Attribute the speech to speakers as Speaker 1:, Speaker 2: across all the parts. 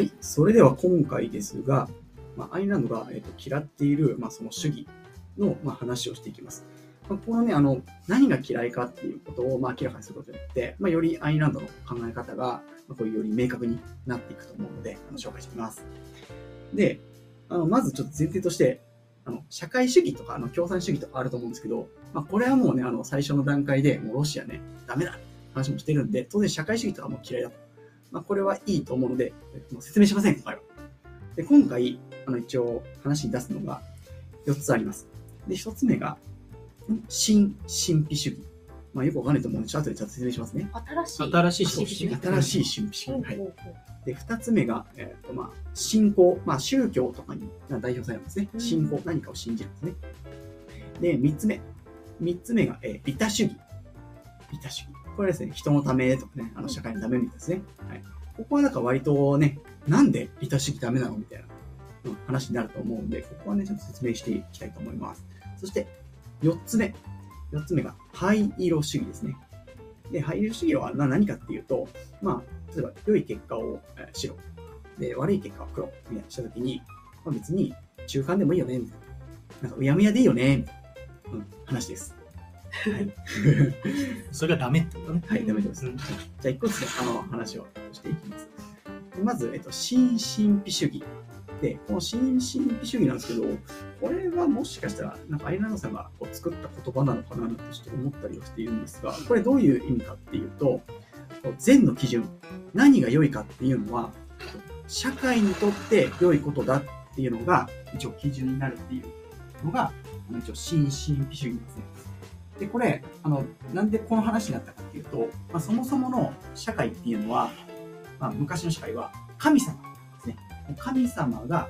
Speaker 1: はい。それでは今回ですが、まあ、アイルランドが、えっと嫌っている、まあ、その主義の、まあ、話をしていきます。まあ、このね、あの、何が嫌いかっていうことを、まあ、明らかにすることによって、まあ、よりアイルランドの考え方が、まあ、こういうより明確になっていくと思うので、あの紹介していきます。で、あの、まずちょっと前提として、あの、社会主義とか、あの、共産主義とかあると思うんですけど、まあ、これはもうね、あの、最初の段階でもうロシアね、ダメだって話もしてるんで、当然社会主義とかも嫌いだと。まあ、これはいいと思うので、もう説明しません、今回は。で、今回、あの、一応話に出すのが4つあります。で、1つ目が、ん新神秘主義。まあ、よくわかんないと思うので、ちょっと後でちゃんと説明しますね。
Speaker 2: 新しい。
Speaker 3: 新しい主義
Speaker 1: 新しい神秘主義。はい。で、二つ目が、えっ、と、まあ、信仰。まあ、宗教とかに代表されるんですね。
Speaker 2: うん
Speaker 1: 信仰。何かを信じるんですね。で、三つ目。三つ目が、えー利他主義。利他主義。これですね、人のためとかね、あの、社会のためみたいですね。はい。ここはなんか割とね、なんで利他主義ダメなのみたいな話になると思うんで、ここはね、ちょっと説明していきたいと思います。そして、四つ目。四つ目が、灰色主義ですね。で、灰色主義は何かっていうと、まあ、例えば良い結果を白で悪い結果を黒みたいなしたときに、まあ、別に中間でもいいよねみたいななんかうやむやでいいよねみたいな、うん、話です。はい、
Speaker 3: それがダメってことね。
Speaker 1: はい、ダメです。
Speaker 3: うん
Speaker 1: じゃあ一個ずつあの話をしていきます。でまず、えっと、新神秘主義。で、この新神秘主義なんですけど、これはもしかしたら、なんかアイルランドさんがこう作った言葉なのかななんてちょっと思ったりはしているんですが、これどういう意味かっていうと、善の基準、何が良いかっていうのは、社会にとって良いことだっていうのが、一応基準になるっていうのが、一応新神秘主義ですね。で、これ、あの、なんでこの話になったかっていうと、まあ、そもそもの社会っていうのは、まあ、昔の社会は神様ですね。神様が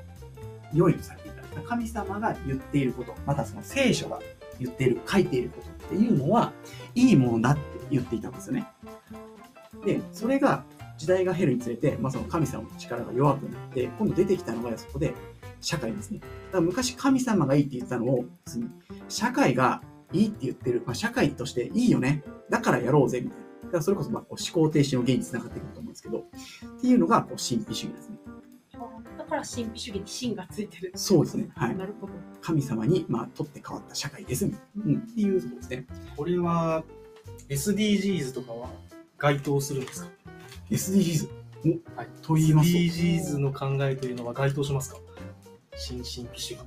Speaker 1: 良いとされていた。神様が言っていること、またその聖書が言っている、書いていることっていうのは、いいものだって言っていたんですよね。で、それが時代が減るにつれて、まあ、その神様の力が弱くなって、今度出てきたのがそこで社会ですね。だから昔神様がいいって言ったのを、別に社会がいいって言ってる、まあ、社会としていいよね。だからやろうぜ、みたいな。だからそれこそまあこう思考停止の原因につながってくると思うんですけど、っていうのがこう神秘主義ですね。
Speaker 2: だから神秘主義に神がついてる。
Speaker 1: そうですねはい
Speaker 2: なるほど。
Speaker 1: 神様にまあ取って変わった社会です、うん、っていうところですね。
Speaker 3: これは SDGs とかは該当するんですか
Speaker 1: ？SDGs
Speaker 3: はい。
Speaker 1: と言いますと
Speaker 3: SDGs の考えというのは該当しますか？新神秘主義。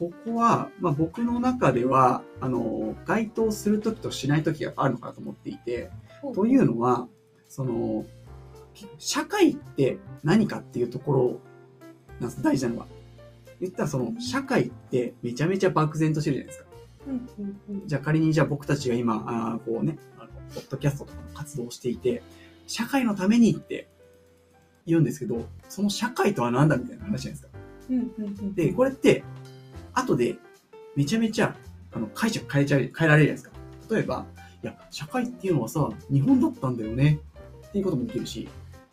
Speaker 1: ここは、まあ、僕の中では、あの、該当するときとしないときがあるのかなと思っていて、というのは、その、社会って何かっていうところなんです、大事なのは。言ったらその、社会ってめちゃめちゃ漠然としてるじゃないですか。じゃあ仮にじゃあ僕たちが今、あーこうね、あの、ポッドキャストとかの活動をしていて、社会のためにって言うんですけど、その社会とは何だみたいな話じゃないですか。で、これって、後でめちゃめちゃ、あの、解釈変えちゃう、変えられるじゃないですか。例えば、いや、社会っていうのはさ、日本だったんだよね。っていうこともできるし、い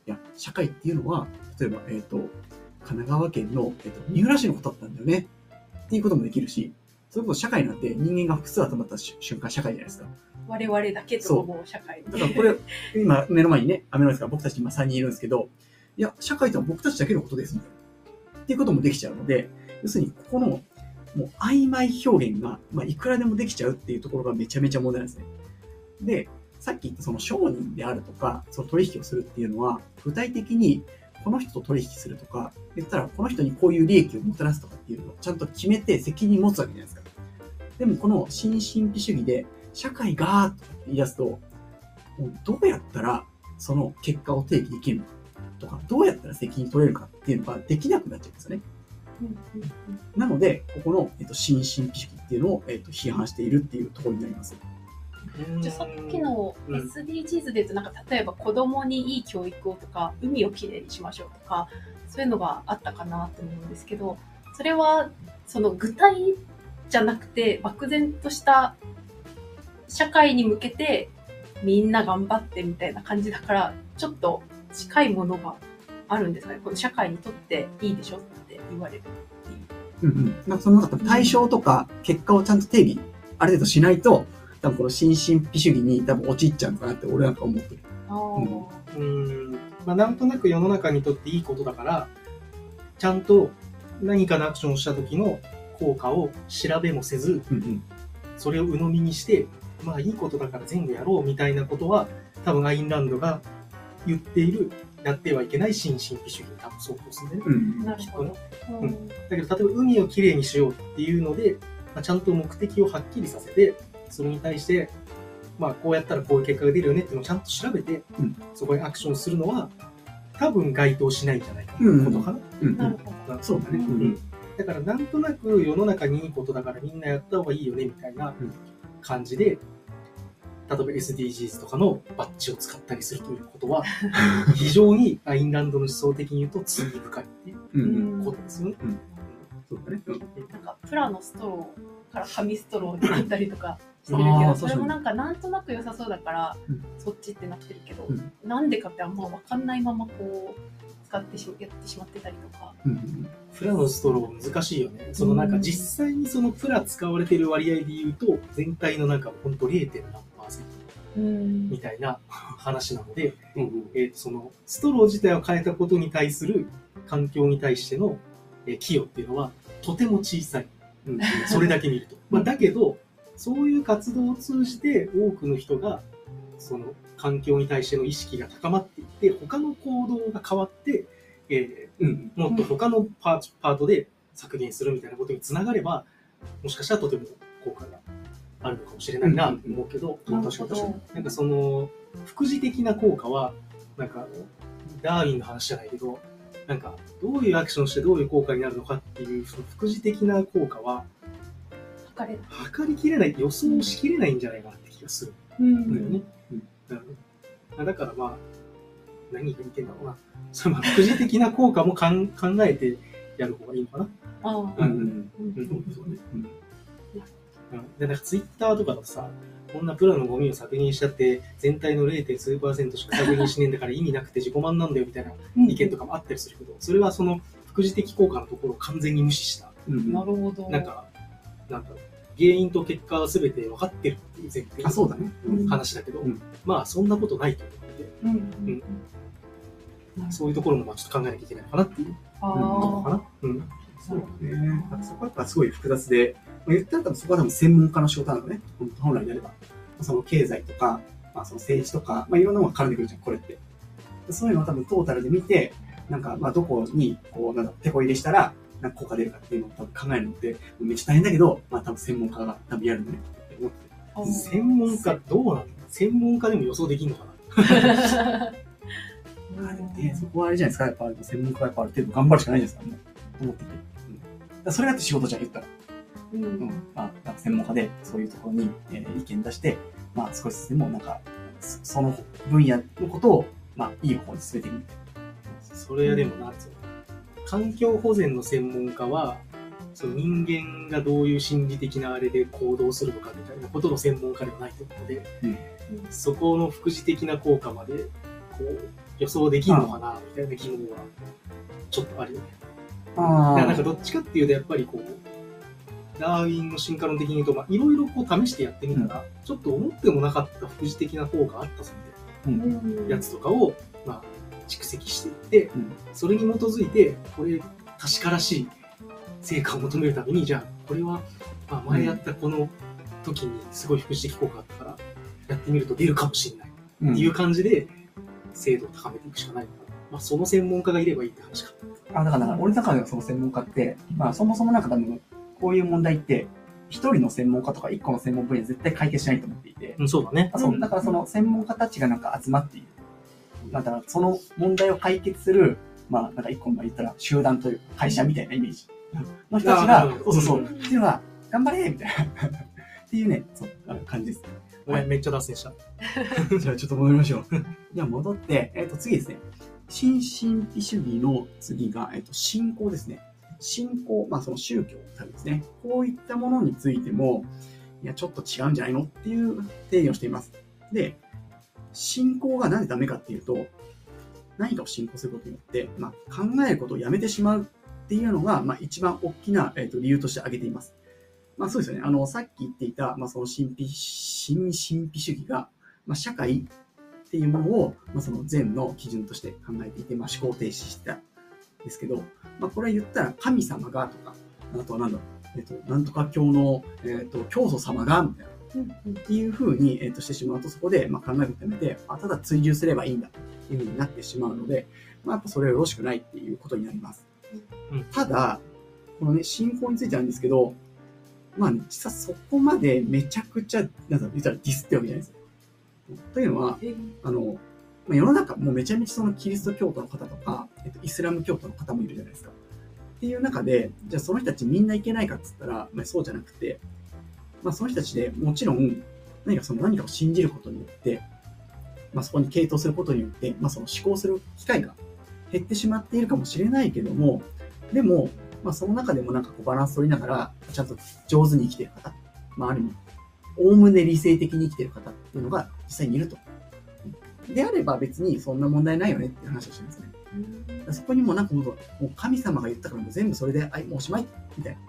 Speaker 1: や、社会っていうのは、例えば、えっ、と、神奈川県の、えっ、と、三浦市のことだったんだよね。っていうこともできるし、それこそ社会なんて人間が複数集まった瞬瞬間社会じゃないですか。
Speaker 2: 我々だけと思う社会。
Speaker 1: だからこれ、今目の前にね、アメロですから僕たち今3人いるんですけど、いや、社会とは僕たちだけのことですみたいな。っていうこともできちゃうので、要するにここのもう曖昧表現が、まあ、いくらでもできちゃうっていうところがめちゃめちゃ問題なんですね。で、さっき言ったその商人であるとか、その取引をするっていうのは、具体的にこの人と取引するとか、言ったらこの人にこういう利益をもたらすとかっていうのをちゃんと決めて責任持つわけじゃないですか。でもこの新神秘主義で、社会がーっと言い出すと、もうどうやったらその結果を定義できるのかとか、どうやったら責任取れるかっていうのができなくなっちゃうんですよね。なので、ここの、えっと、新神秘主義っていうのを、えっと、批判しているっていうところになります。
Speaker 2: じゃあさっきの
Speaker 3: うん。
Speaker 2: SDGs で言うとなんか例えば子供にいい教育をとか海をきれいにしましょうとかそういうのがあったかなと思うんですけどそれはその具体じゃなくて漠然とした社会に向けてみんな頑張ってみたいな感じだからちょっと近いものがあるんですかね？この社会にとっていいでしょ言われるっていう。
Speaker 1: うんうん。なんかその対象とか結果をちゃんと定義、ある程度しないと、多分この新神秘主義に多分陥っちゃうのかなって俺なんか思ってる。
Speaker 3: うんまあ、なんとなく世の中にとっていいことだから、ちゃんと何かのアクションをした時の効果を調べもせず、
Speaker 1: うんうん。
Speaker 3: それを鵜呑みにして、まあいいことだから全部やろうみたいなことは、多分アインランドが言っている、やってはいけない新神秘主義に多分相当するんだよね。
Speaker 1: うん
Speaker 2: なるほど。
Speaker 3: うん
Speaker 2: うん
Speaker 3: だけど、例えば海をきれいにしようっていうので、まあ、ちゃんと目的をはっきりさせて、それに対して、まあ、こうやったらこういう結果が出るよねっていうのをちゃんと調べて、
Speaker 1: うん
Speaker 3: そこにアクションするのは、多分該当しないんじゃないかっていうことかな。
Speaker 1: うんうん
Speaker 2: なる。ほど。
Speaker 1: そうだね。う
Speaker 2: うん
Speaker 1: ん
Speaker 3: だから、なんとなく世の中にいいことだからみんなやった方がいいよねみたいな
Speaker 1: うん
Speaker 3: 感じで、例えば SDGs とかのバッジを使ったりするということは、非常にアインランドの思想的に言うと罪深いっていう
Speaker 1: うんうん。
Speaker 3: ことですよね。
Speaker 1: そうだね。うん
Speaker 2: なんかプラのストローから紙ストローになったりとかしてるけど、それもなんかなんとなく良さそうだから、
Speaker 1: うん
Speaker 2: そっちってなってるけど、
Speaker 1: うん
Speaker 2: なんでかってあんま分かんないままこう使ってしまやってしまってたりとか。
Speaker 1: うんうん。
Speaker 3: プラのストロー難しいよね。そのなんか実際にそのプラ使われてる割合で言うと、全体のなんかほんと 0. 何みたいな話なので、
Speaker 1: うんうん。
Speaker 3: えーとそのストロー自体を変えたことに対する環境に対しての、えー寄与っていうのはとても小さい。
Speaker 1: うん
Speaker 3: それだけ見ると。まあ、だけど、そういう活動を通じて多くの人が、その環境に対しての意識が高まっていって、他の行動が変わって、えー
Speaker 1: うん
Speaker 3: もっと他のパーパートで削減するみたいなことにつながれば、もしかしたらとても効果があるのかもしれないなと思うけど、
Speaker 2: うんうん
Speaker 3: まあ確かに確かに
Speaker 2: な
Speaker 3: んかその、副次的な効果は、なんかあの、ダーウィンの話じゃないけど、なんか、どういうアクションをしてどういう効果になるのかっていう、その副次的な効果は、
Speaker 2: 測れる。
Speaker 3: 測りきれない、予想しきれないんじゃないかなって気がする
Speaker 2: うん
Speaker 3: んだよね。
Speaker 1: うん
Speaker 3: うんだからまあ、何が言ってんだろうな。そのまあ副次的な効果もかん考えてやる方がいいのかな。
Speaker 2: ああ
Speaker 1: うんうん。
Speaker 2: うん
Speaker 3: うん
Speaker 1: そうね。うん
Speaker 3: うんで、なんかツイッターとかだとさ、こんなプラのゴミを削減しちゃって、全体の 0. 数パーセントしか削減しねえんだから意味なくて自己満なんだよみたいな意見とかもあったりするけど、それはその副次的効果のところを完全に無視した。
Speaker 1: うん
Speaker 2: なるほど。
Speaker 3: なんか、なんだろう、原因と結果は全て分かってるっていう前提
Speaker 1: あ、そうだね。
Speaker 2: うん
Speaker 1: うん
Speaker 3: 話だけど、
Speaker 1: うん
Speaker 3: まあそんなことないと思って、
Speaker 2: うんうんうん。
Speaker 3: そういうところもまあちょっと考えなきゃいけないのかなっていう
Speaker 2: あ
Speaker 3: ところか
Speaker 2: あ。
Speaker 3: な。うん。
Speaker 1: そうだね。そこはやっぱすごい複雑で、まあ言ったら多分そこは多分専門家の仕事なのね。本本来であれば。その経済とか、まあその政治とか、まあいろんなものが絡んでくるじゃん、これって。そういうのを多分トータルで見て、なんかまあどこに、こう、なんだ手こ入れしたら、なんか効果出るかっていうのを多分考えるのって、めっちゃ大変だけど、まあ多分専門家が多分やるのねって思って。
Speaker 3: 専門家、どうなの？専門家でも予想できるのかな？
Speaker 1: まあでもね、そこはあれじゃないですか、やっぱ専門家がやっぱある程度頑張るしかないじゃないですか、もう。思ってて。うん、それがって仕事じゃん、言ったら。
Speaker 2: うん
Speaker 1: うんまあ、なんか専門家でそういうところに、えー意見出して、まあ、少しずつでもなんか、そその分野のことを、まあ、いい方に進めていくみたい
Speaker 3: それはでもなうの？環境保全の専門家は、その人間がどういう心理的なあれで行動するのかみたいなことの専門家ではないと思うので、
Speaker 1: うん
Speaker 3: そこの副次的な効果までこう予想できるのかなみたいな疑問はちょっとあるよね。
Speaker 1: な。
Speaker 3: だからなんかどっちかっていうとやっぱりこう、ダーウィンの進化論的に言うと、まあいろいろこう試してやってみたら、ちょっと思ってもなかった副次的な効果あったぞみたいな。
Speaker 2: うん
Speaker 3: やつとかを、まあ、蓄積していって、
Speaker 1: うん
Speaker 3: それに基づいて、これ、確からしい成果を求めるために、じゃあ、これは、まあ、前やったこの時にすごい副次的効果があったから、やってみると出るかもしれない
Speaker 1: うん
Speaker 3: っていう感じで、精度を高めていくしかないから、まあ、その専門家がいればいいって話か。
Speaker 1: あ、だから、俺の中でのその専門家って、まあ、そもそもなんか多分、こういう問題って、一人の専門家とか一個の専門分野絶対解決しないと思っていて、
Speaker 3: うん、そうだね。
Speaker 1: あそうだからその専門家たちがなんか集まっている。だからその問題を解決する、まあなんか一個の言ったら集団というか会社みたいなイメージの人たちがそうそうそう、
Speaker 3: うん
Speaker 1: っていうのは、頑張れみたいな。っていうね、そう、感じです。
Speaker 3: ごめん、めっちゃ脱線した。
Speaker 1: じゃあちょっと戻りましょう。じゃあ戻って、えっ、と次ですね。新神秘主義の次が、えっ、と、信仰ですね。信仰、まあその宗教多分ですね。こういったものについても、いや、ちょっと違うんじゃないのっていう定義をしています。で、信仰がなんでダメかっていうと、何かを信仰することによって、まあ、考えることをやめてしまうっていうのが、まあ、一番大きな、えっと理由として挙げています。まあ、そうですよね。あの、さっき言っていた、まあ、その神秘、新神秘主義が、まあ、社会っていうものを、まあ、その善の基準として考えていて、まあ、思考停止してたんですけど、まあ、これ言ったら神様がとか、あとはなんだろう、えっ、と、なんとか教の、えっ、と、教祖様が、みたいな。
Speaker 2: うんうん
Speaker 1: っていうふうに、えー、としてしまうと、そこで、まあ、考えるためで、あただ追従すればいいんだっていうふうになってしまうので、まあ、やっぱそれはよろしくないっていうことになります。
Speaker 3: うん
Speaker 1: ただ、このね、信仰についてなんですけど、まあ、ね、実はそこまでめちゃくちゃ、なんだろう、言ったらディスってわけじゃないですよ。というのは、
Speaker 2: え
Speaker 1: あの、まあ、世の中もうめちゃめちゃそのキリスト教徒の方とか、えっと、イスラム教徒の方もいるじゃないですか。っていう中で、じゃあその人たちみんないけないかっつったら、まあ、そうじゃなくて、まあ、その人たちでもちろん何かその何かを信じることによって、まあ、そこに傾倒することによって、まあ、その思考する機会が減ってしまっているかもしれないけども、でも、まあ、その中でもなんかこうバランス取りながら、ちゃんと上手に生きている方、まあ、ある意味、おおむね理性的に生きている方っていうのが実際にいると。であれば別にそんな問題ないよねっていう話をしてるんですね。そこにもなんかもうもう神様が言ったからもう全部それで、あい、もうおしまいみたいな。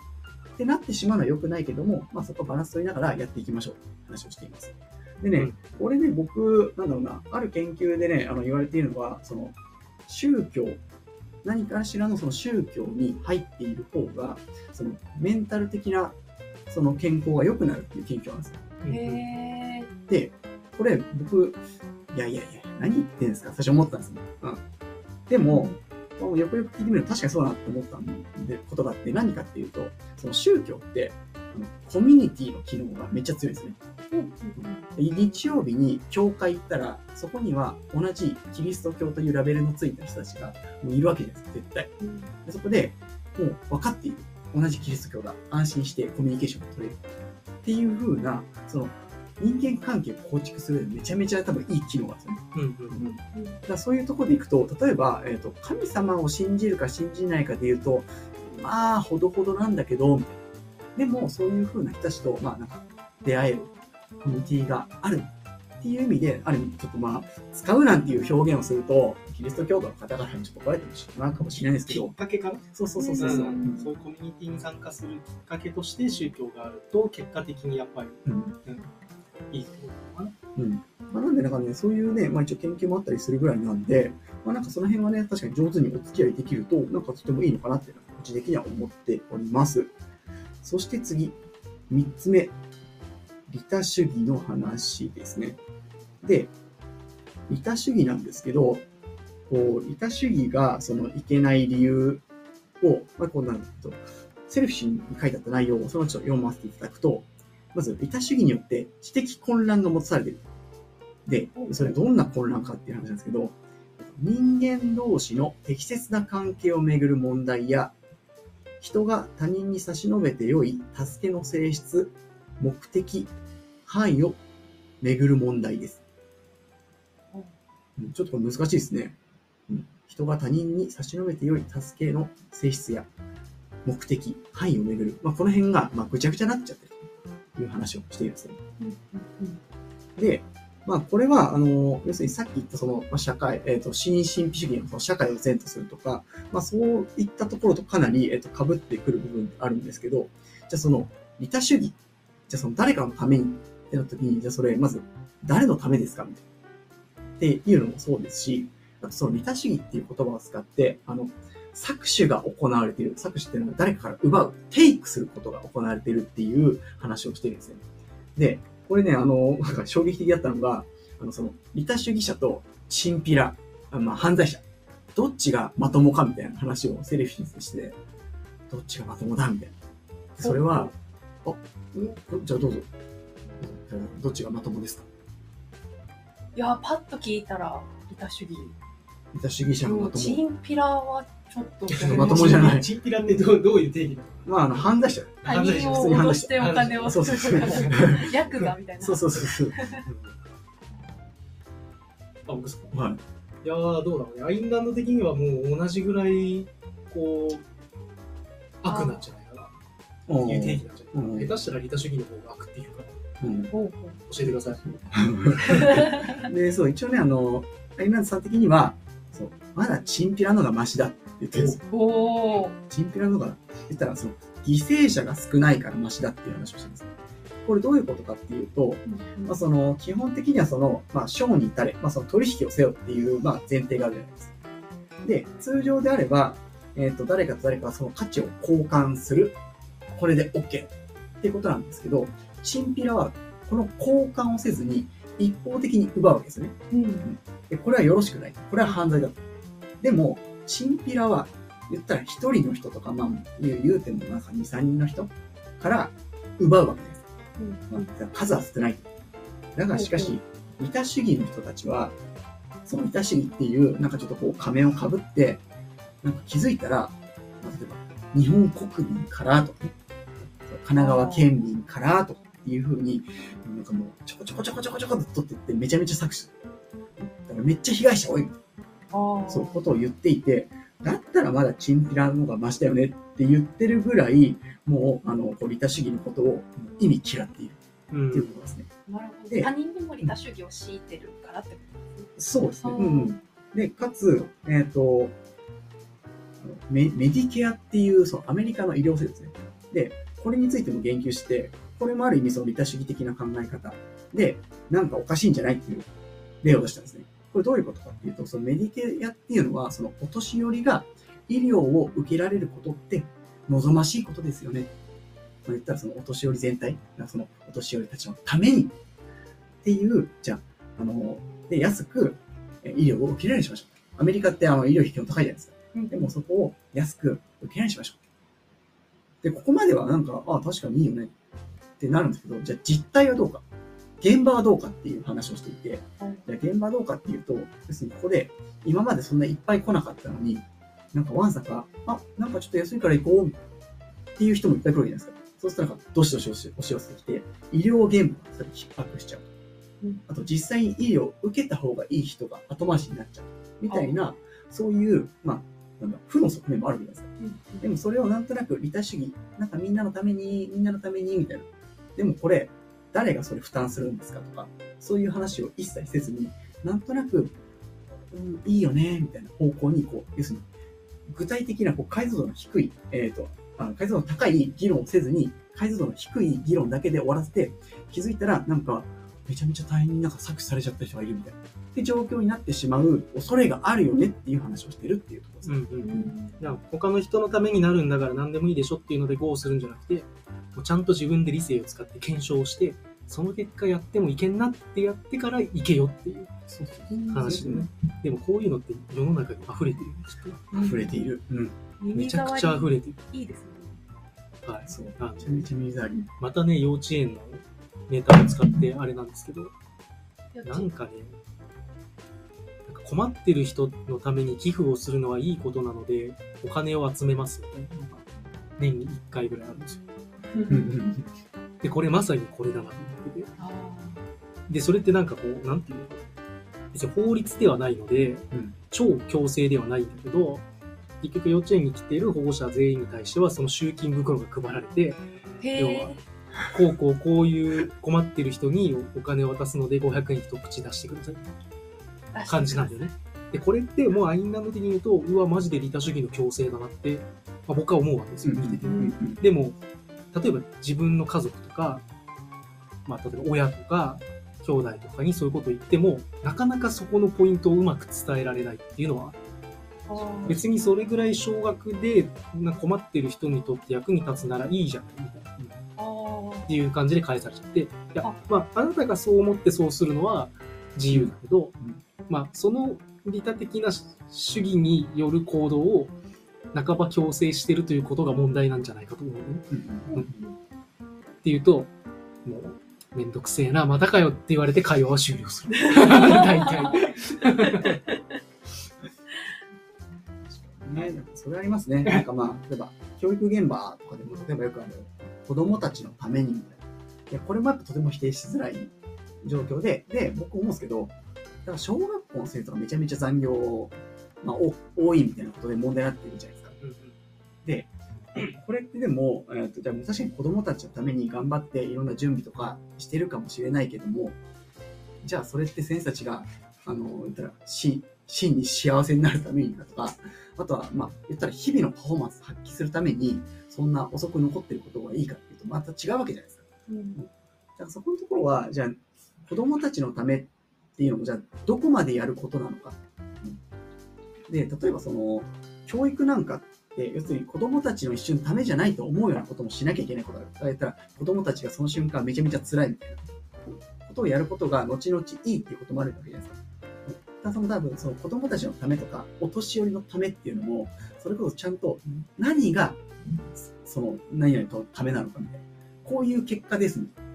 Speaker 1: ってなってしまうのは良くないけども、まあそこはバランス取りながらやっていきましょうって話をしています。でね、
Speaker 3: うん
Speaker 1: これね、僕、なんだろうな、ある研究でね、あの言われているのは、その宗教、何かしらのその宗教に入っている方が、そのメンタル的なその健康が良くなるっていう研究なんですよ。
Speaker 3: うん
Speaker 2: へえ
Speaker 1: で、これ僕、いやいやいや、何言ってんですか？最初思ったんですね。うん。でも、よくよく聞いてみると確かにそうだなって思ったんで、ことがあって何かっていうと、その宗教って、あのコミュニティの機能がめっちゃ強いんですね。日曜日に教会行ったら、そこには同じキリスト教というラベルのついた人たちがもういるわけです、絶対。そこでもう分かっている。同じキリスト教だ。安心してコミュニケーションが取れる。っていう風な、その人間関係を構築するめちゃめちゃ多分いい機能があるんですよね。
Speaker 3: うんうん
Speaker 2: うん
Speaker 1: だからそういうところでいくと、例えば、えーと、神様を信じるか信じないかで言うと、まあ、ほどほどなんだけど、みたいな。でも、そういう風な人たちと、まあ、なんか、出会えるコミュニティがあるっていう意味で、ある意味、ちょっとまあ、使うなんていう表現をすると、キリスト教徒の方々にちょっと怒られてしまうかもしれないですけ
Speaker 3: きっ
Speaker 1: ど、
Speaker 3: かけかな？
Speaker 1: そうそうそうそうそう。
Speaker 3: いうコミュニティに参加するきっかけとして宗教があると結果的にやっぱり
Speaker 1: うん
Speaker 3: いいってことかな。
Speaker 1: うんまあ、なんで、なんかね、そういうね、まあ一応研究もあったりするぐらいなんで、まあなんかその辺はね、確かに上手にお付き合いできると、なんかとてもいいのかなっていうのは、個人的には思っております。そして次、三つ目、利他主義の話ですね。で、利他主義なんですけど、こう、利他主義がそのいけない理由を、まあこうなんと、セルフィッシュに書いてあった内容をそのちょっと読ませていただくと、まず、利他主義によって知的混乱が持たされている。で、それどんな混乱かっていう話なんですけど、人間同士の適切な関係をめぐる問題や、人が他人に差し伸べて良い助けの性質、目的、範囲をめぐる問題です。うんちょっとこれ難しいですね。うん人が他人に差し伸べて良い助けの性質や目的、範囲をめぐる。まあ、この辺が、まあ、ぐちゃぐちゃになっちゃってるという話をしているんですね。で、まあ、これは、あの、要するにさっき言ったその、まあ、社会、えっ、と、新進主義のその社会を善とするとか、まあ、そういったところとかなり、えっ、と、被ってくる部分あるんですけど、じゃあその、利他主義、じゃあその誰かのためにってなった時に、じゃあそれ、まず、誰のためですかみたいな。っていうのもそうですし、その利他主義っていう言葉を使って、あの、搾取が行われている。搾取っていうのは誰かから奪う、テイクすることが行われているっていう話をしてるんですね。で、これね、あの、なんか衝撃的だったのが、あの、その、利他主義者とチンピラ、あまあ、犯罪者、どっちがまともかみたいな話をセレフィスして、どっちがまともだみたいな。それは、あ、んじゃあどうぞ。どっちがまともですか？
Speaker 2: いや、パッと聞いたら、利他主義。
Speaker 1: 利他主義者がまとも。
Speaker 2: チンピラはちょっと、
Speaker 1: まともじゃない
Speaker 3: チンピラってどうどういう定義なの？
Speaker 1: まあ、あの、犯罪者。
Speaker 2: 他人を脅してお金を
Speaker 1: そうそうそう。
Speaker 2: ヤクザみたいな。
Speaker 1: そうそうそうそう。
Speaker 3: あ、僕ですか
Speaker 1: はい。
Speaker 3: いやー、どうだろうね。アインランド的にはもう同じぐらい、こう、悪なんじゃないかな。
Speaker 1: お
Speaker 3: っていう定義なんじゃない。下手したら利他主義の方が悪っていうから、
Speaker 1: うん
Speaker 2: ほうほう
Speaker 3: 教えてください。
Speaker 1: で、そう、一応ね、あの、アイルランドさん的には、そう、まだチンピラのがマシだって言ってるんですよ。チンピラのが、言ったら、その、犠牲者が少ないからマシだっていう話をしてるんですよ。これどういうことかっていうと、まあ、その基本的にはその、まあ、商に至れ、まあ、その取引をせよっていう、まあ、前提があるじゃないですか。で、通常であれば、えっ、と、誰かと誰かがその価値を交換する。これで OK っていうことなんですけど、チンピラはこの交換をせずに一方的に奪うわけですね。
Speaker 2: うん
Speaker 1: で、これはよろしくない。これは犯罪だと。でも、チンピラは、言ったら一人の人とか、まあ、言うてもなんか2、3人の人から奪うわけです。まあ、数は少ない。だがしかし、利他主義の人たちは、その利他主義っていう、なんかちょっとこう仮面をかぶって、なんか気づいたら、まあ、例えば、日本国民からとかね、神奈川県民からとかっていうふうに、なんかもうちょこちょこちょこちょこちょこっと取ってってめちゃめちゃ搾取。だからめっちゃ被害者多い。そういうことを言っていて、だったらまだチンピラの方がマシだよねって言ってるぐらい、もう、あの、こう利他主義のことを意味嫌っている
Speaker 3: うん
Speaker 1: っていうことですね。
Speaker 2: なるほど
Speaker 1: で
Speaker 2: 他人にも利他主義を強いてるからってことですね
Speaker 1: そうですね。うんうん。で、かつ、えっ、と、メメディケアっていう、そのアメリカの医療制度ですね。で、これについても言及して、これもある意味その利他主義的な考え方で、なんかおかしいんじゃないっていう例を出したんですね。これどういうことかっていうと、そのメディケアっていうのは、そのお年寄りが医療を受けられることって望ましいことですよね。まあ、言ったらそのお年寄り全体、そのお年寄りたちのためにっていう、じゃあ、あの、で、安く医療を受けられるようにしましょう。アメリカってあの医療費基本高いじゃないですか。でもそこを安く受けられるようにしましょう。で、ここまではなんか、ああ、確かにいいよねってなるんですけど、じゃあ実態はどうか。現場はどうかっていう話をしていて、じゃあ現場はどうかっていうと、要するにここで今までそんないっぱい来なかったのに、なんかわんさか、あ、なんかちょっと安いから行こうっていう人もいっぱい来るじゃないですか。そうするとなんか、どしどし押し寄せてきて、医療現場がそれ逼迫しちゃう。
Speaker 2: うん
Speaker 1: あと実際に医療を受けた方がいい人が後回しになっちゃう。みたいな、そういう、まあ、なんだ、負の側面もあるじゃないですか。でもそれをなんとなく利他主義、なんかみんなのために、みんなのために、みたいな。でもこれ、誰がそれ負担するんですかとか、そういう話を一切せずに、なんとなく、うん、いいよね、みたいな方向に、こう、要するに、具体的なこう解像度の低い、えっ、と、あ解像度の高い議論をせずに、解像度の低い議論だけで終わらせて、気づいたら、なんか、めちゃめちゃ大変になんか搾取されちゃった人がいるみたいな。って状況になってしまう恐れがあるよねっていう話をしてるっていうところですね。
Speaker 3: うんうん他の人のためになるんだから何でもいいでしょっていうので GO するんじゃなくて、もうちゃんと自分で理性を使って検証して、その結果やってもいけんなってやってからいけよっていう話でね。でもこういうのって世の中に溢れているんですよ
Speaker 1: 溢れている。うん。
Speaker 3: めちゃくちゃ溢れてい
Speaker 2: いいですね。
Speaker 3: る。はい。
Speaker 1: そう。
Speaker 3: あ
Speaker 1: めちゃめちゃ水あり。
Speaker 3: またね、幼稚園のネタを使ってあれなんですけど、なんかね、困ってる人のために寄付をするのはいいことなので、お金を集めますみたいなのが年に1回ぐらいあるんですよ。で、これまさにこれだなと思ってて。
Speaker 2: あ
Speaker 3: で、それってなんかこう、なんていうの？別に法律ではないので、
Speaker 1: うん
Speaker 3: 超強制ではないんだけど、結局幼稚園に来ている保護者全員に対しては、その集金袋が配られて、要は
Speaker 2: え。
Speaker 3: こうこうこういう困ってる人にお金を渡すので500円一口出してくださいみたいな感じなんだよね。で、これってもうアインランド的に言うと、うわ、マジで利他主義の強制だなって、まあ、僕は思うわけですよ、見てて。
Speaker 1: うん
Speaker 3: でも、例えば自分の家族とか、まあ、例えば親とか、兄弟とかにそういうことを言っても、なかなかそこのポイントをうまく伝えられないっていうのは、別にそれぐらい少額でな困ってる人にとって役に立つならいいじゃないみたいな。っていう感じで返されちゃって、いや
Speaker 2: あ、
Speaker 3: まあ、あなたがそう思ってそうするのは自由だけど、
Speaker 1: うん
Speaker 3: まあ、その利他的な主義による行動を半ば強制してるということが問題なんじゃないかと思うね。
Speaker 1: うん
Speaker 3: っていうと、もう、めんどくせえな、またかよって言われて会話は終了する。大体。
Speaker 1: ね、なんかそれありますね。なんかまあ、例えば、教育現場とかでも、例えばよくある、子供たちのためにみたいな。いや、これもやっぱとても否定しづらい状況で、で、僕思うんですけど、だから小学校の生徒がめちゃめちゃ残業、まあ、お多いみたいなことで問題になってるじゃないですか。で、これってでも、えーとじゃあ確かに子供たちのために頑張っていろんな準備とかしてるかもしれないけども、じゃあそれって先生たちが、あの、言ったら、し真に幸せになるためにだとか、あとは、まあ、言ったら日々のパフォーマンス発揮するために、そんな遅く残ってることがいいかっていうと、また違うわけじゃないですか。
Speaker 2: うん
Speaker 1: からそこのところは、じゃあ、子供たちのためっっていうのも、じゃあ、どこまでやることなのか。で、例えばその、教育なんかって、要するに子供たちの一瞬ためじゃないと思うようなこともしなきゃいけないことがある。だから子供たちがその瞬間めちゃめちゃ辛いみたいなことをやることが後々いいっていうこともあるわけじゃないですか。ただその多分その子供たちのためとか、お年寄りのためっていうのも、それこそちゃんと何がその何々のためなのかみたいな。こういう結果ですみたいな。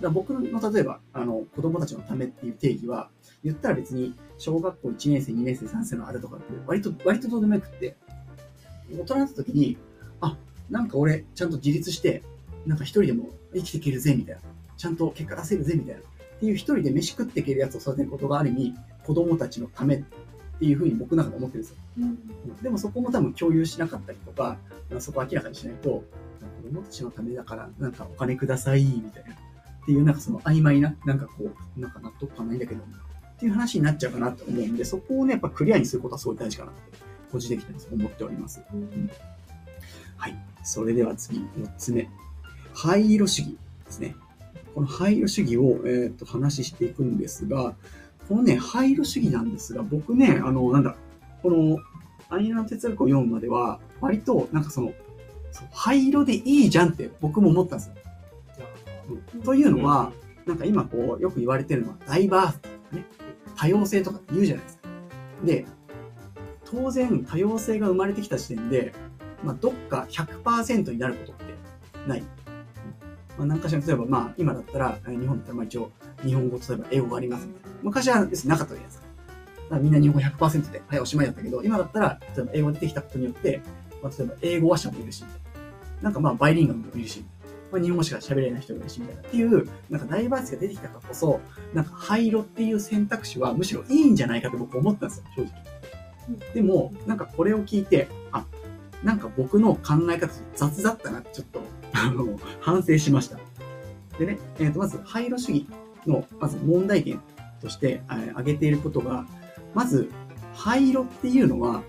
Speaker 1: だ僕の例えば、あの、子供たちのためっていう定義は、言ったら別に小学校1年生、2年生、3年生のあれとかって割と、割とどうでもよくって、大人になった時に、あ、なんか俺ちゃんと自立して、なんか一人でも生きていけるぜみたいな。ちゃんと結果出せるぜみたいな。っていう一人で飯食っていけるやつを育てることがある意味、子供たちのためっていうふうに僕の中で思ってるんですよ。でもそこも多分共有しなかったりとか、そこを明らかにしないと、子供たちのためだから、なんかお金ください、みたいな。っていう、なんかその曖昧な、なんかこう、なんか納得感ないんだけど、っていう話になっちゃうかなと思うんで、そこをね、やっぱクリアにすることはすごい大事かなって、個人的には思っております。はい。それでは次、4つ目。灰色主義ですね。この灰色主義を、えっ、と、話していくんですが、このね、灰色主義なんですが、僕ね、あの、なんだ、この、アイナの哲学を読むまでは、割と、なんかその、灰色でいいじゃんって僕も思ったんですよ。というのは、なんか今こう、よく言われてるのは、ダイバースとかね、多様性とかって言うじゃないですか。で、当然、多様性が生まれてきた時点で、まあ、どっか100%になることってない。まあ、何かしら、例えば、まあ、今だったら、日本だったら、まあ一応、日本語、例えば英語がありますみたいな。昔は別になかったじゃないですか。だからみんな日本語100%で、はい、おしまいだったけど、今だったら、例えば英語出てきたことによって、まあ、例えば英語話者もいるし、なんかまあ、バイリンガルもいるし、まあ、日本語しか喋れない人もいるし、みたいな。っていう、なんかダイバーシティが出てきたからこそ、なんか灰色っていう選択肢はむしろいいんじゃないかと僕思ったんですよ、正直。でも、なんかこれを聞いて、あ、なんか僕の考え方雑だったなってちょっと、あの、反省しました。でね、えーと、まず、灰色主義の、まず問題点として、えー挙げていることが、まず、灰色っていうのは、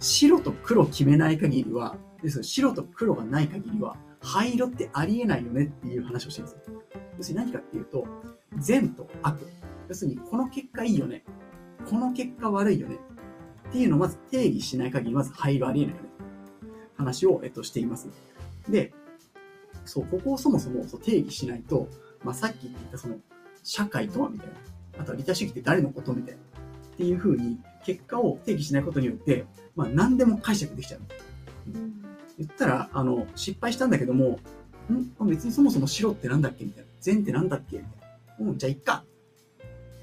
Speaker 1: 白と黒決めない限りは、です白と黒がない限りは、灰色ってありえないよねっていう話をしてるんですよ。要するに何かっていうと、善と悪。要するに、この結果いいよね。この結果悪いよね。っていうのをまず定義しない限り、まず灰色ありえないよね。話を、えっと、しています。で、そう、ここをそもそもそう定義しないと、まあ、さっき言ったその、社会とはみたいな。あとは利他主義って誰のことみたいな。っていうふうに、結果を定義しないことによって、まあ、何でも解釈できちゃう。言ったら、あの、失敗したんだけども、ん？別にそもそも白ってなんだっけ？みたいな。善ってなんだっけ？みたいな。うん、じゃあいっか。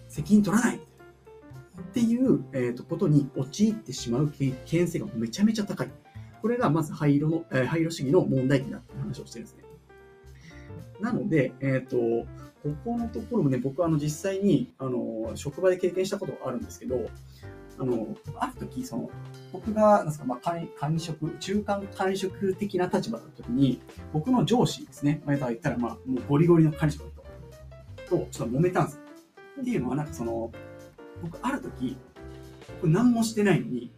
Speaker 1: 責任取らない。っていう、えー、とことに陥ってしまう危険性がめちゃめちゃ高い。これがまず灰色の、えー灰色主義の問題点だって話をしてるんですね。なので、えっ、と、ここのところもね、僕はあの実際に、あの、職場で経験したことがあるんですけど、あの、ある時、その、僕が、なんですか、まあ、管職、中間管理職的な立場の時に、僕の上司ですね、まあ、言ったら、まあ、もうゴリゴリの管理職の人と、ちょっと揉めたんですよ。っていうのは、なんかその、僕、ある時、僕何もしてないのに、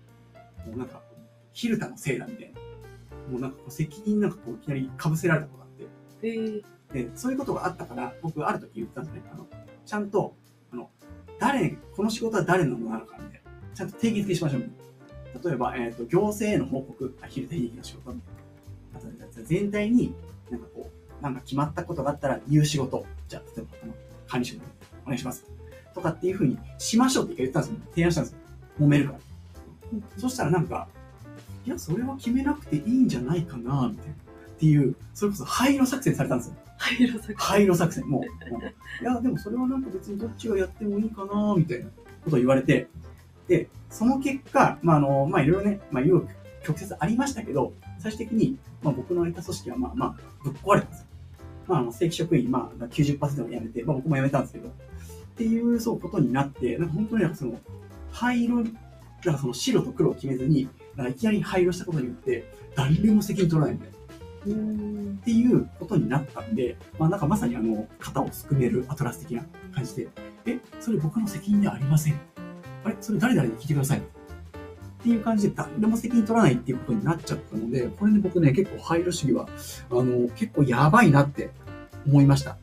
Speaker 1: もうなんか、ヒルタのせいだみたいな。もうなんかこう責任なんかこういきなり被せられたことがあって、
Speaker 2: えー
Speaker 1: で、そういうことがあったから、僕ある時言ったんですね。あの、ちゃんと、あの、誰、この仕事は誰のものなのかみたいな。ちゃんと定義づけしましょう。例えば、えっ、と、行政への報告、あ、昼手引きの仕事みたいな。あと、全体に、なんかこう、なんか決まったことがあったら言う仕事。じゃあ、例えば、あの、管理職でお願いします。とかっていうふうにしましょうって言ったんですよ。提案したんですよ。揉めるから。そしたらなんか、いや、それは決めなくていいんじゃないかな、みたいな。っていう、それこそ灰色作戦されたんですよ。
Speaker 2: 灰色作
Speaker 1: 灰色作戦。もういや、でもそれはなんか別にどっちがやってもいいかな、みたいなことを言われて、で、その結果、まあ、あの、まあ、いろいろね、まあ、いろいろ曲折ありましたけど、最終的に、まあ、僕のいた組織は、まあ、まあ、ぶっ壊れたんですよ。まあ、あの、正規職員、まあ、90%が辞めて、まあ、僕も辞めたんですけど、っていう、そう、ことになって、なんか本当にその、灰色、なんかその白と黒を決めずに、かいきなり灰色したことによって、誰にも責任取らないみたいな。っていうことになったんで、まあなんかまさにあの、肩をすくめるアトラス的な感じで、え、それ僕の責任ではありません。あれ？それ誰々に聞いてください。っていう感じで誰でも責任取らないっていうことになっちゃったので、これね僕ね、結構灰色主義は、あの、結構やばいなって思いました。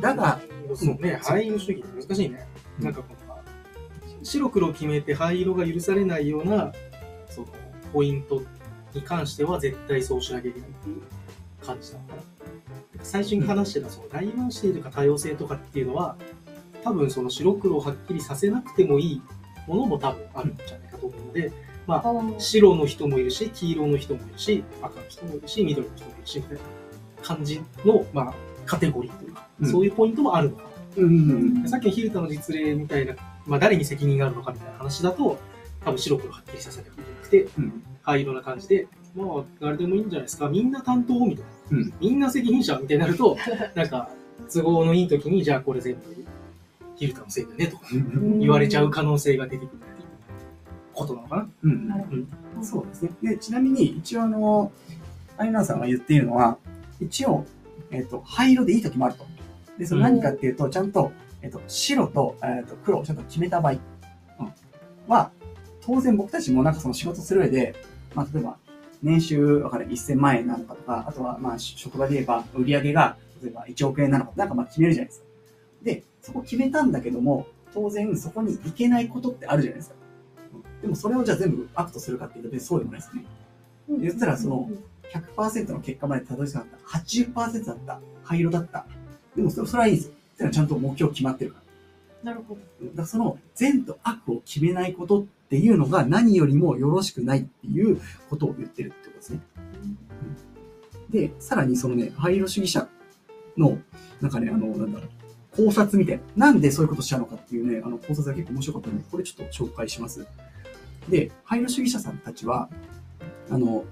Speaker 1: だが、
Speaker 3: そうね、灰色主義って難しいね。なんかこの、白黒決めて灰色が許されないような、その、ポイントに関しては絶対そうしなきゃいけないっていう感じなのかな。最初に話してた、その、ダイバーシティとか多様性とかっていうのは、多分その白黒をはっきりさせなくてもいいものも多分あるんじゃないかと思うので、まあ、白の人もいるし、黄色の人もいるし、赤の人もいるし、緑の人もいるし、みたいな感じの、まあ、カテゴリーというか、
Speaker 1: うん。
Speaker 3: そういうポイントもあるのかな。
Speaker 1: うん。
Speaker 3: でさっきのヒルタの実例みたいな、まあ、誰に責任があるのかみたいな話だと、多分白黒はっきりさせなきゃいけなくて、
Speaker 1: うん。
Speaker 3: 灰色な感じで、まあ、誰でもいいんじゃないですか、みんな担当みたいな、
Speaker 1: うん。
Speaker 3: みんな責任者みたいになると、なんか、都合のいい時に、じゃあこれ全部、ヒルタのせいだねと
Speaker 1: うん
Speaker 3: 言われちゃう可能性が出てくるっていうことなのかな。
Speaker 1: うん
Speaker 2: なるほど。
Speaker 1: そうですね。で、ちなみに、一応あの、アイナさんが言っているのは、一応、えっ、と、灰色でいい時もあると。で、その何かっていうと、ちゃんと、えっ、と、白と、えっ、と、黒をちゃんと決めた場合、うんは、当然僕たちもなんかその仕事する上で、まあ、例えば、年収、わかる、1000万円なのかとか、あとは、まあ、職場で言えば、売り上げが、例えば1億円なのか、なんかまあ決めるじゃないですか。で、そこ決めたんだけども、当然そこに行けないことってあるじゃないですか。うんでもそれをじゃあ全部悪とするかっていうと別にそうでもないですね。言ったらその100%の結果までたどり着かなかった。80%だった。灰色だった。でもそれそれはいいんですよ。ってのはちゃんと目標決まってるから。
Speaker 2: なるほど。
Speaker 1: だからその善と悪を決めないことっていうのが何よりもよろしくないっていうことを言ってるってことですね。で、さらにそのね、灰色主義者の、なんかね、あの、なんだろう、考察みたいな。なんでそういうことしちゃうのかっていうね、あの考察が結構面白かったので、これちょっと紹介します。で、灰色主義者さんたちは、あの、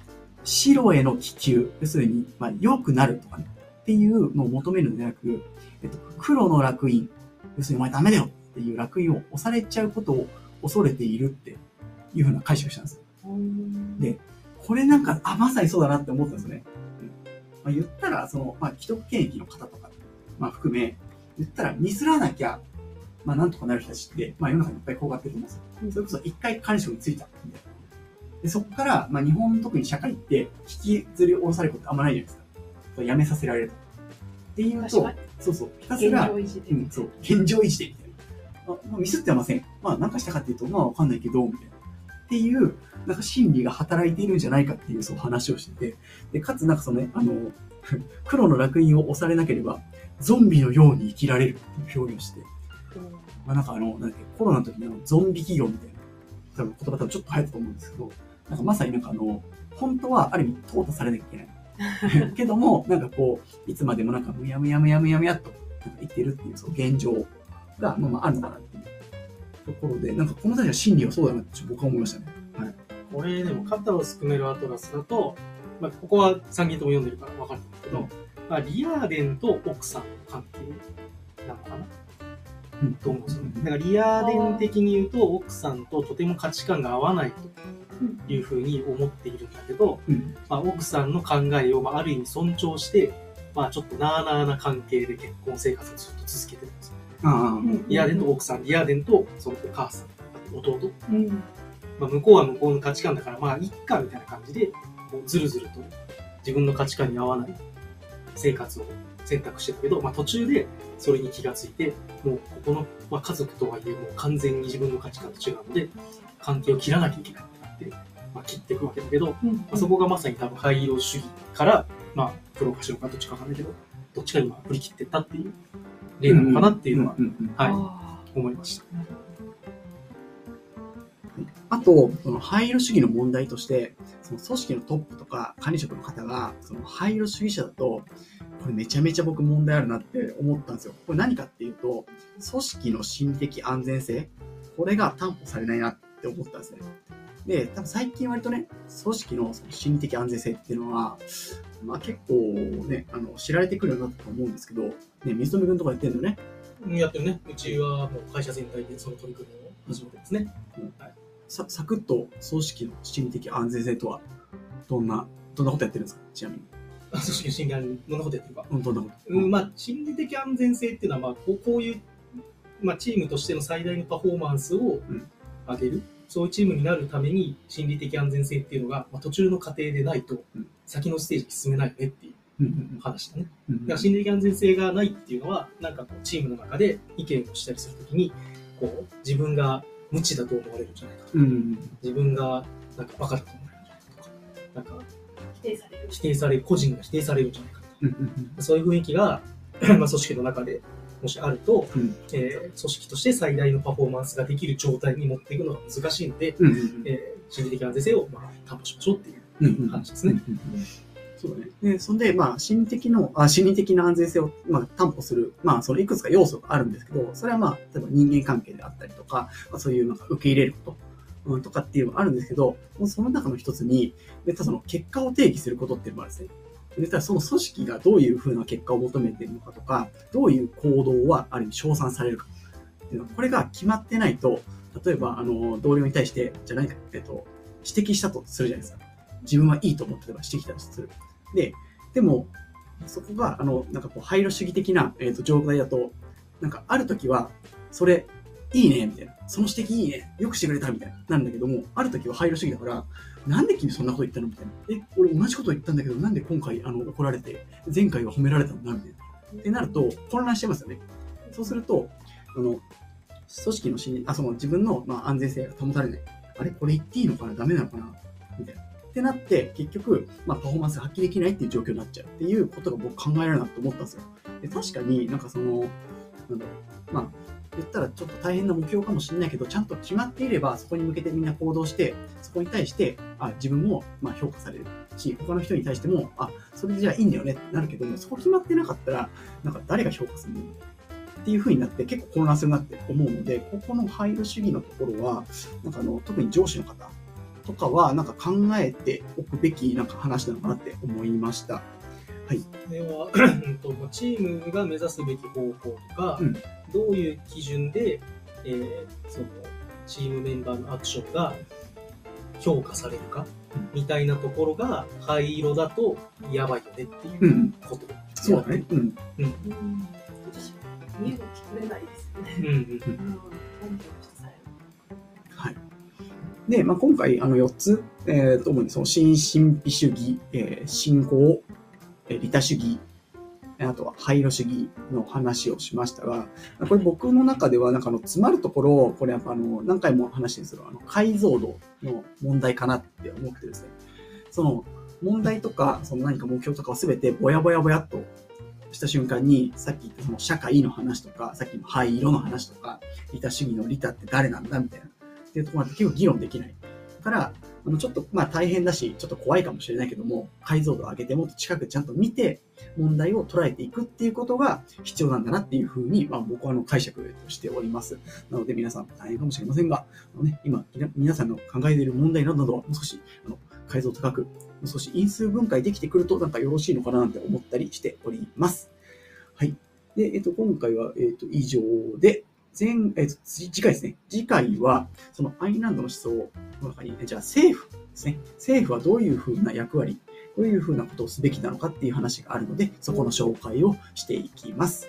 Speaker 1: 白への気球、要するに、まあ、良くなるとかね、っていうのを求めるのではなく、えっと、黒の楽印、要するにお前ダメだよっていう楽印を押されちゃうことを恐れているっていうふうな解釈をしたんです。でこれなんか、あ、まさにそうだなって思ったんですよね。うんまあ、言ったら、その、まあ、既得権益の方とか、まあ、含め、言ったらミスらなきゃ、まあ、なんとかなる人たちって、まあ、世の中にいっぱい転がってると思うんですよ。それこそ一回管理職についたみたいな。で、そこから、まあ、日本特に社会って、引きずり下ろされることあんまないじゃないですか。そう辞めさせられると。っていうとそうそう、ひたす
Speaker 2: 現
Speaker 1: ら。うん、そう、現状維持で、みたいな。あまあ、ミスってはません。まあ、なんかしたかっていうと、まあ、わかんないけど、みたいな。っていう、なんか心理が働いているんじゃないかっていう、そう話をしてて、で、かつ、なんかそのね、あの、黒の楽印を押されなければ、ゾンビのように生きられるっていう表現をして、まあ、なんかあの、なんコロナの時にあのゾンビ企業みたいな、多分言葉多分ちょっと流行ったと思うんですけど、なんかまさになんかあの、本当はある意味淘汰されなきゃいけない。けども、なんかこう、いつまでもなんかむやむやむやむやむやっとなんか生きてるっていうその現状が、まあまああるのかなっていうところで、なんかこの人たちの心理はそうだなって僕は思いましたね。はい。
Speaker 3: これでも肩をすくめるアトラスだと、まあ、ここは3人とも読んでるから分かるんですけど、
Speaker 1: うん
Speaker 3: まあ、リアーデンと奥さんの関係なのかな？
Speaker 1: うん
Speaker 3: と思う？んですよね。だからリアーデン的に言うと奥さんととても価値観が合わないというふうに思っているんだけど、
Speaker 1: うん。
Speaker 3: まあ、奥さんの考えをまあある意味尊重して、まあ、ちょっとなあなあな関係で結婚生活をずっと続けてるんですよ。
Speaker 1: ああ、
Speaker 3: リアーデンと奥さん、リアーデンとそのお母さん、弟。
Speaker 2: うん。
Speaker 3: まあ、向こうは向こうの価値観だから、まあ、いっかみたいな感じで、もうずるずると自分の価値観に合わない生活を選択してたけど、まあ、途中でそれに気がついて、もうここの、まあ、家族とはいえ、もう完全に自分の価値観と違うので、関係を切らなきゃいけないってなって、まあ、切っていくわけだけど、
Speaker 2: うん。
Speaker 3: まあ、そこがまさに多分灰色主義から、まあ、黒か白かどっちかわかんないけど、どっちかにまあ振り切ってったっていう例なのかなっていうのは、
Speaker 1: んんん
Speaker 3: はい、
Speaker 2: あ
Speaker 3: 思いました。
Speaker 1: あと、その灰色主義の問題として、その組織のトップとか管理職の方が、その灰色主義者だと、これめちゃめちゃ僕問題あるなって思ったんですよ。これ何かっていうと、組織の心理的安全性、これが担保されないなって思ったんですね。で、多分最近割とね、組織のその心理的安全性っていうのは、まあ結構ね、あの、知られてくるようになったと思うんですけど、ね、水富君とかやってるのね、
Speaker 3: やってるね。うちはもう会社全体でその取り組みを始めてですね。
Speaker 1: さサクッと組織の心理的安全性とは、どんな、どんなことやってるんですか？ちなみに。
Speaker 3: あ組織の心理安どんなことやってるか？
Speaker 1: うん、どんなこと？
Speaker 3: うん、まあ、心理的安全性っていうのは、まあ、こうこういう、まあ、チームとしての最大のパフォーマンスを
Speaker 1: ん
Speaker 3: 上げる、そういうチームになるために、心理的安全性っていうのが、まあ、途中の過程でないと
Speaker 1: うん、
Speaker 3: 先のステージに進めないよねっていう
Speaker 1: うんうん
Speaker 3: 話だね。
Speaker 1: うん
Speaker 3: だから心理的安全性がないっていうのは、なんかこうチームの中で意見をしたりするときに、こう自分が無知だと思われるんじゃないか。とか、
Speaker 1: うん。
Speaker 3: 自分がなんかバカだと思われるんじゃないかとか、なんか
Speaker 2: 否定される。
Speaker 3: 否定される、個人が否定されるんじゃないかとか、
Speaker 1: うんうん
Speaker 3: そういう雰囲気が、まあ、組織の中でもしあると、
Speaker 1: うん。
Speaker 3: えー組織として最大のパフォーマンスができる状態に持っていくのが難しいので、
Speaker 1: うんうん
Speaker 3: えー心理的安全性をまあ担保しましょうっていう
Speaker 1: うんうん
Speaker 3: 話ですね。
Speaker 1: うんうんそうね。で、そんで、まあ、心理的の、あ心理的な安全性を、まあ、担保する、まあ、そのいくつか要素があるんですけど、それはまあ、例えば人間関係であったりとか、まあ、そういうなんか受け入れること、うん、とかっていうのがあるんですけど、もうその中の一つに、でその結果を定義することっていうのもあるんですね。でたその組織がどういうふうな結果を求めているのかとか、どういう行動はある意味称賛されるかっていうのは、これが決まってないと、例えば、あの、同僚に対して、じゃないか、えっと、指摘したとするじゃないですか。自分はいいと思ってれば指摘したとする。で、でも、そこが、あの、なんかこう、配慮主義的な、えっと状態だと、なんか、ある時は、それ、いいね、みたいな。その指摘いいね。よくしてくれた、みたいな。なんだけども、ある時は配慮主義だから、なんで君そんなこと言ったのみたいな。え、俺同じこと言ったんだけど、なんで今回、あの、怒られて、前回は褒められたんだ、みたいな。ってなると、混乱してますよね。そうすると、あの、組織の心理、あ、その自分の、まあ、安全性が保たれない。あれ？これ言っていいのかな？ダメなのかな？みたいな。ってなって、結局、まあ、パフォーマンスが発揮できないっていう状況になっちゃうっていうことが僕考えられるなと思ったんですよ。で確かになんかその、なんだろう、まあ、言ったらちょっと大変な目標かもしれないけど、ちゃんと決まっていれば、そこに向けてみんな行動して、そこに対して、あ、自分もまあ評価されるし、他の人に対しても、あ、それじゃあいいんだよねってなるけども、そこ決まってなかったら、なんか誰が評価するのっていう風になって結構混乱するなって思うので、ここの配慮主義のところは、なんかあの、特に上司の方とかは、なんか考えておくべきなんか話なのかなって思いました。
Speaker 3: これはうんとまあチームが目指すべき方法とか、
Speaker 1: うん
Speaker 3: どういう基準で、えーそのチームメンバーのアクションが評価されるか、
Speaker 1: うん
Speaker 3: みたいなところが灰色だとやばいよねっていう
Speaker 1: うん。
Speaker 3: こと。
Speaker 1: そうだね。うん。
Speaker 2: うん。身動き取れないですよね。
Speaker 3: うんうん
Speaker 2: うん。
Speaker 1: で、まあ、今回、あの、4つ、えー、と、主にその、新神秘主義、えー信仰、えー利他主義、あとは配慮主義の話をしましたが、これ僕の中では、なんかあの、詰まるところ、これやっぱあの、何回も話してるんですけど、あの、解像度の問題かなって思ってですね。その、問題とか、その何か目標とかをすべてぼやぼやぼやっとした瞬間に、さっき言ったその社会の話とか、さっきの灰色の話とか、利他主義の利他って誰なんだみたいな。っていうところまで結構議論できない。だから、あの、ちょっと、まあ大変だし、ちょっと怖いかもしれないけども、解像度を上げてもっと近くちゃんと見て、問題を捉えていくっていうことが必要なんだなっていうふうに、まあ僕はあの解釈としております。なので皆さん大変かもしれませんが、あのね、今、皆さんの考えている問題などなどはもう少し、あの、解像度高く、もう少し因数分解できてくるとなんかよろしいのかななんて思ったりしております。はい。で、えっと、今回は、えっと、以上で、前、え次次回ですね。次回は、そのアイルランドの思想の中に、えじゃあ政府ですね。政府はどういうふうな役割、どういうふうなことをすべきなのかっていう話があるので、そこの紹介をしていきます。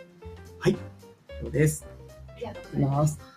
Speaker 1: はい。以上です。ありがとうございます。